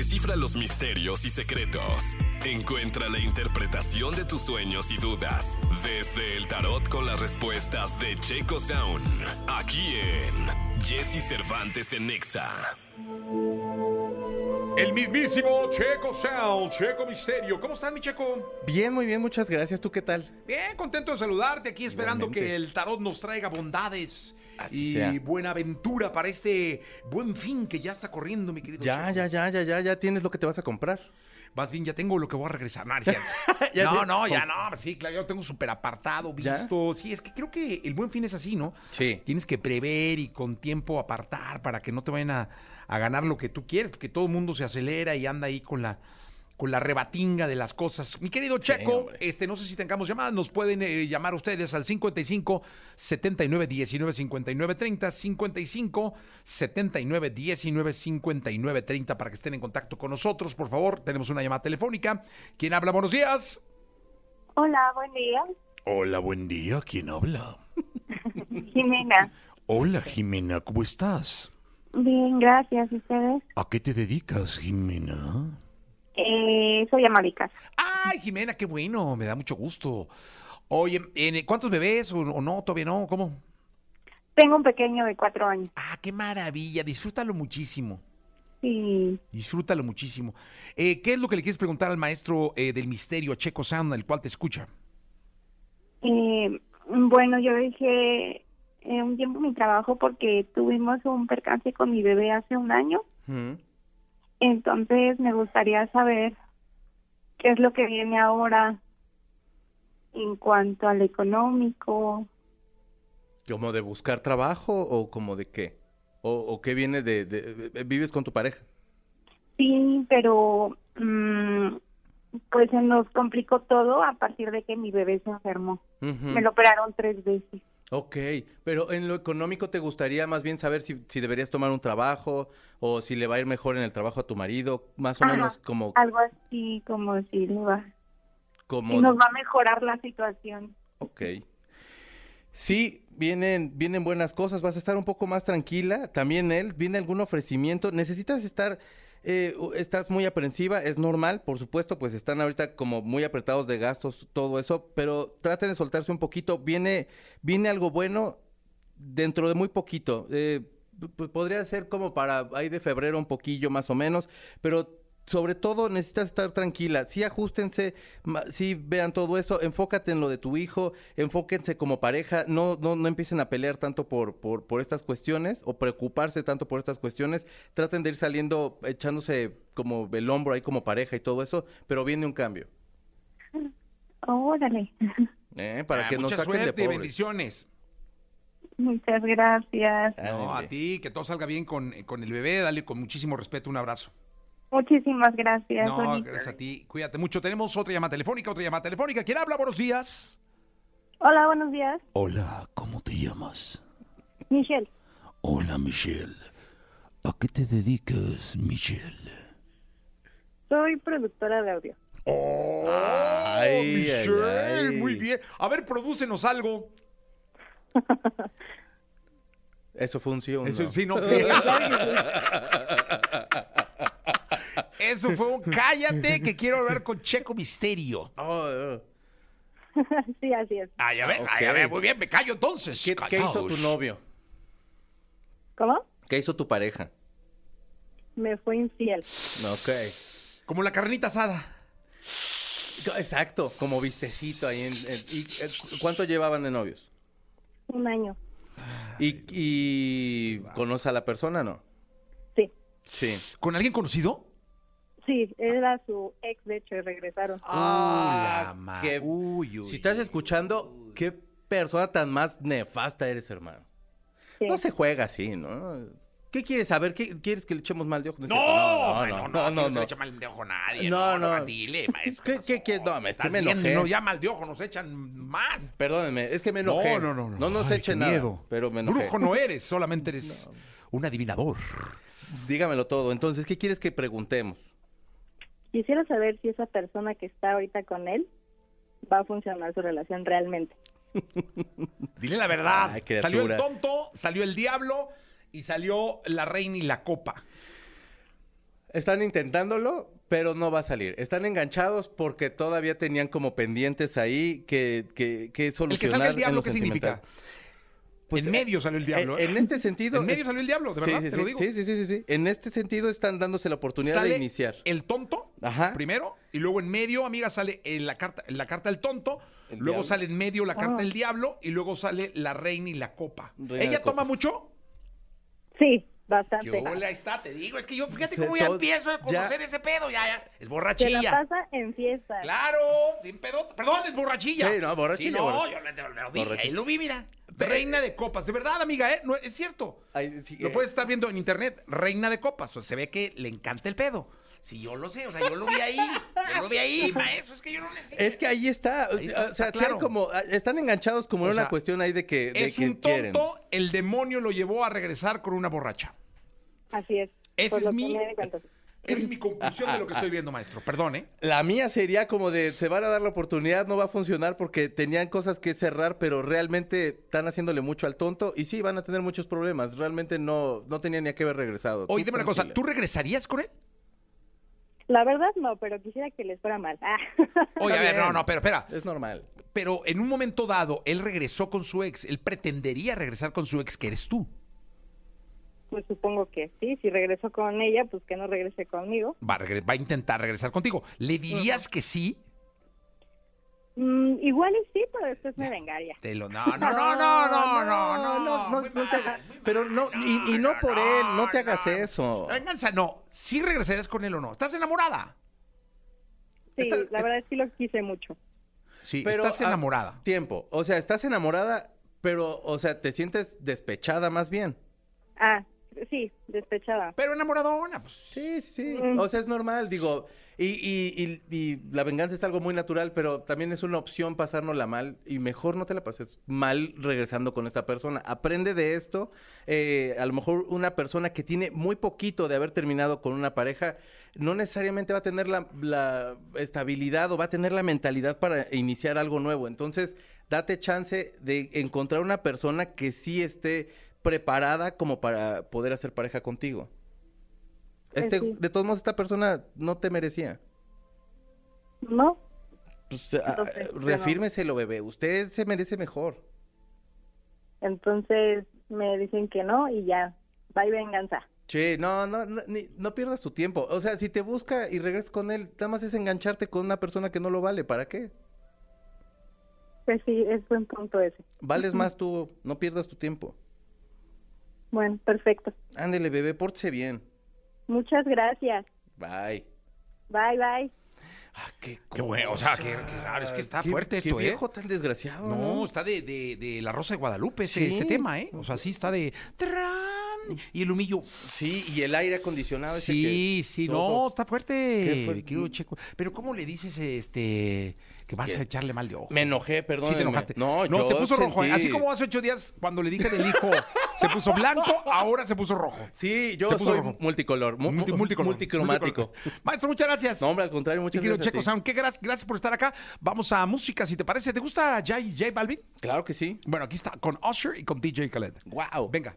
descifra los misterios y secretos. Encuentra la interpretación de tus sueños y dudas desde el tarot con las respuestas de Checo Sound. Aquí en Jesse Cervantes en Nexa. El mismísimo Checo Sound, Checo Misterio. ¿Cómo estás, mi Checo? Bien, muy bien, muchas gracias. ¿Tú qué tal? Bien, contento de saludarte aquí esperando Igualmente. que el tarot nos traiga bondades Así y sea. buena aventura para este buen fin que ya está corriendo, mi querido Ya, Checo. ya, ya, ya, ya, ya tienes lo que te vas a comprar. Más bien, ya tengo lo que voy a regresar. No, no no, ya no. Sí, claro, ya lo tengo súper apartado, ¿Ya? visto. Sí, es que creo que el buen fin es así, ¿no? Sí. Tienes que prever y con tiempo apartar para que no te vayan a, a ganar lo que tú quieres, porque todo el mundo se acelera y anda ahí con la con la rebatinga de las cosas. Mi querido Checo, este no sé si tengamos llamadas, nos pueden eh, llamar ustedes al 55 79 19 59 30 55 79 19 59 30 para que estén en contacto con nosotros, por favor. Tenemos una llamada telefónica. ¿Quién habla? Buenos días. Hola, buen día. Hola, buen día. ¿Quién habla? Jimena. Hola, Jimena, ¿cómo estás? Bien, gracias. ¿Y ustedes? ¿A qué te dedicas, Jimena? Eh, soy ama de casa. Ay, Jimena, qué bueno, me da mucho gusto. Oye, ¿en- ¿cuántos bebés o, o no? ¿Todavía no? ¿Cómo? Tengo un pequeño de cuatro años. Ah, qué maravilla, disfrútalo muchísimo. Y Disfrútalo muchísimo. Eh, ¿Qué es lo que le quieres preguntar al maestro eh, del misterio, a Checo Sound, el cual te escucha? eh, bueno, yo dejé eh, un tiempo mi trabajo porque tuvimos un percance con mi bebé hace un año. Mm. Entonces me gustaría saber qué es lo que viene ahora en cuanto al económico. ¿Como de buscar trabajo o como de qué? ¿O, o qué viene de, de- de- ¿Vives con tu pareja? Sí, pero mm, pues se nos complicó todo a partir de que mi bebé se enfermó. Me lo operaron tres veces. Ok, pero en lo económico te gustaría más bien saber si, si deberías tomar un trabajo o si le va a ir mejor en el trabajo a tu marido, más o Ajá, menos como... Algo así como si le va, como si nos va a mejorar la situación. Ok. Sí, vienen, vienen buenas cosas, vas a estar un poco más tranquila. También él, viene algún ofrecimiento. Necesitas estar, eh, estás muy aprensiva, es normal, por supuesto, pues están ahorita como muy apretados de gastos, todo eso, pero traten de soltarse un poquito. Viene, viene algo bueno dentro de muy poquito. Eh, podría ser como para ahí de febrero un poquillo más o menos, pero sobre todo necesitas estar tranquila. Sí ajustense, sí vean todo eso, enfócate en lo de tu hijo, enfóquense como pareja, no, no, no empiecen a pelear tanto por, por, por estas cuestiones o preocuparse tanto por estas cuestiones. Traten de ir saliendo, echándose como el hombro ahí como pareja y todo eso, pero viene un cambio. Órale. ¿eh? Para Ah, que de pobres. bendiciones. Muchas gracias. No, a ti, que todo salga bien con, con el bebé, dale con muchísimo respeto un abrazo. Muchísimas gracias. No, bonito. gracias a ti, cuídate mucho. Tenemos otra llamada telefónica, otra llamada telefónica. ¿Quién habla? Buenos días. Hola, buenos días. Hola, ¿cómo te llamas? Michelle. Hola, Michelle. ¿A qué te dedicas, Michelle? Soy productora de audio. Oh, Ay, Michelle, ay, ay. muy bien. A ver, prodúcenos algo. Eso un Eso sí, no. Eso fue un cállate que quiero hablar con Checo Misterio. Oh, oh. sí, así es. Ah, ya ves, ah, ya ves, muy bien, me callo entonces. ¿Qué, qué hizo tu novio? ¿Cómo? ¿Qué hizo tu pareja? Me fue infiel. Ok. Como la carnita asada. Exacto, como vistecito ahí. En, en- y, eh, ¿Cuánto llevaban de novios? Un año. ¿Y, y conoce a la persona, no? Sí. Sí. ¿Con alguien conocido? Sí, era su ex, de hecho, y regresaron. Ah, la ma- qué- uy, uy. Si estás escuchando, qué persona tan más nefasta eres, hermano. Sí. No se juega así, ¿no? ¿Qué quieres saber? ¿Qué, ¿Quieres que le echemos mal de ojo? No, cierto. no, no, no, no, no, no. se echa mal de ojo a nadie. No, No, no, no. dile, maestro. ¿Qué- qué- qué? No, es que Estás me viendo, enojé. No, ya mal de ojo, nos echan más. Perdónenme, es que me enojé. No, no, no, no. No nos Ay, echen qué nada, miedo. pero me enojé. Brujo no eres, solamente eres un adivinador. Dígamelo todo. Entonces, ¿qué quieres que preguntemos? Quisiera saber si esa persona que está ahorita con él va a funcionar su relación realmente. Dile la verdad. Ay, salió el tonto, salió el diablo y salió la reina y la copa. Están intentándolo, pero no va a salir. Están enganchados porque todavía tenían como pendientes ahí que, que, que El que solucionar. salga el diablo, lo ¿qué significa? Pues, en medio salió el diablo. En, ¿eh? en este sentido. En medio es- salió el diablo, de Sí, verdad, sí, te sí, lo digo. Sí, sí, sí, sí, sí. En este sentido están dándose la oportunidad Sale de iniciar. el tonto Ajá. primero y luego en medio, amiga, sale en la carta, en la carta del tonto, El luego diablo. sale en medio la carta Ah. del diablo y luego sale la reina y la copa. Reina ¿Ella toma copas. mucho? Sí, ¿Qué bastante. ole, ahí está, te digo, es que yo fíjate cómo ya empiezo a ya- conocer ese pedo, ya, ya, es Se la borrachilla. pasa en fiesta. Claro, sin pedo, perdón, es borrachilla. Sí, no, borrachilla, Sí, no, borrachilla. yo le, te lo- lo dije, Borrachilla. ahí lo vi, mira. Reina de copas, de verdad, amiga, ¿eh? No, es cierto. Ay, sí, Lo eh, puedes estar viendo en internet, reina de copas. O sea, se ve que le encanta el pedo. Si yo lo sé, o sea, yo lo vi ahí. Yo lo vi ahí, maestro, es que yo no necesito. Es que ahí está. Ahí está, o sea, está claro. como. Están enganchados como en una sea, cuestión ahí de que, de es que un quieren. tonto, el demonio lo llevó a regresar con una borracha. Así es. Ese es mi-. Esa es mi conclusión de lo que estoy viendo, maestro. Perdón, ¿eh? La mía sería como de se van a dar la oportunidad, no va a funcionar porque tenían cosas que cerrar, pero realmente están haciéndole mucho al tonto y sí van a tener muchos problemas. Realmente no, no tenían ni a qué haber regresado. Oye, dime una cosa. ¿tú regresarías con él? La verdad no, pero quisiera que les fuera mal. Ah. Oye, a ver, no, no, pero espera. Es normal. Pero en un momento dado, él regresó con su ex. Él pretendería regresar con su ex, que eres tú. Pues supongo que sí. Si regresó con ella, pues que no regrese conmigo. Va a, regre- va a intentar regresar contigo. ¿Le dirías que sí? Mm, igual y sí, pero después me vengaría. Te lo... No, no, no, no, no, no, no, no, no, te hagas- pero no, y, y no por él, no te hagas eso. Venganza, no. ¿Sí regresarías con él o no? ¿Estás enamorada? Sí, Está- la verdad sí lo quise mucho. Sí, Pero, estás enamorada. Tiempo. O sea, estás enamorada, pero, o sea, te sientes despechada más bien. Ah, sí, despechada. Pero enamoradona, pues. Sí, sí, sí. Mm. O sea, es normal, digo. Y, y, y, y la venganza es algo muy natural, pero también es una opción pasárnosla mal. Y mejor no te la pases mal regresando con esta persona. Aprende de esto. Eh, a lo mejor una persona que tiene muy poquito de haber terminado con una pareja, no necesariamente va a tener la, la estabilidad o va a tener la mentalidad para iniciar algo nuevo. Entonces, date chance de encontrar una persona que sí esté preparada como para poder hacer pareja contigo. Este, sí. de todos modos, esta persona no te merecía. ¿No? Pues, Entonces, a- reafírmeselo, bebé. Usted se merece mejor. Entonces me dicen que no y ya. Bye venganza. Che, no, no, no, ni- no pierdas tu tiempo. O sea, si te busca y regresas con él, nada más es engancharte con una persona que no lo vale. ¿Para qué? Pues sí, es buen punto ese. Vales más tú, no pierdas tu tiempo. Bueno, perfecto. Ándele, bebé, pórtese bien. Muchas gracias. Bye. Bye, bye. Ah, qué, Qué bueno, o sea, que- que- claro, es que está Qué- fuerte qué esto, ¿eh? viejo tan desgraciado, No, ¿no? está de, de, de La Rosa de Guadalupe ese, Sí. este tema, ¿eh? O sea, sí está de... ¡Tran! Y el humillo... Sí, y el aire acondicionado. ese Sí, que sí, todo- no, está fuerte. Checo. Pero ¿cómo le dices este que vas ¿Qué? a echarle mal de ojo? Me enojé, perdón. Sí te enojaste. No, no yo se puso rojo. ¿eh? Así como hace ocho días cuando le dije del hijo se puso blanco, ahora se puso rojo. Sí, yo Se puso soy rojo. multicolor, mu- Multi- mu- multicolor, multicromático. multicolor. Maestro, muchas gracias. No, hombre, al contrario, muchas gracias. a Checo ti. Sound, qué gracias, gracias por estar acá. Vamos a música, si te parece. ¿Te gusta J, J Balvin? Claro que sí. Bueno, aquí está con Usher y con DJ Khaled. Wow. Venga.